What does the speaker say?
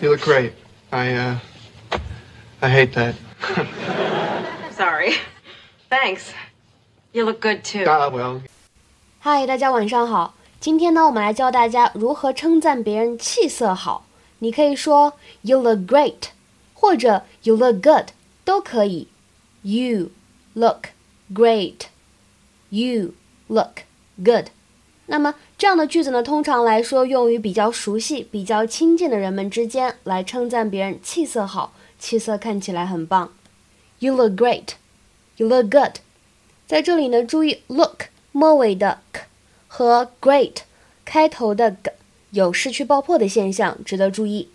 You look great. I, uh, I hate that. Sorry. Thanks. You look good too. Ah, well, 嗨，大家晚上好。今天呢，我们来教大家如何称赞别人气色好。你可以说 "You look great"，或者 "You look good"，都可以。You look great. You look good. 那么这样的句子呢，通常来说用于比较熟悉、比较亲近的人们之间，来称赞别人气色好，气色看起来很棒。You look great. You look good. 在这里呢，注意 look 末尾的 k 和 great 开头的 g 有失去爆破的现象，值得注意。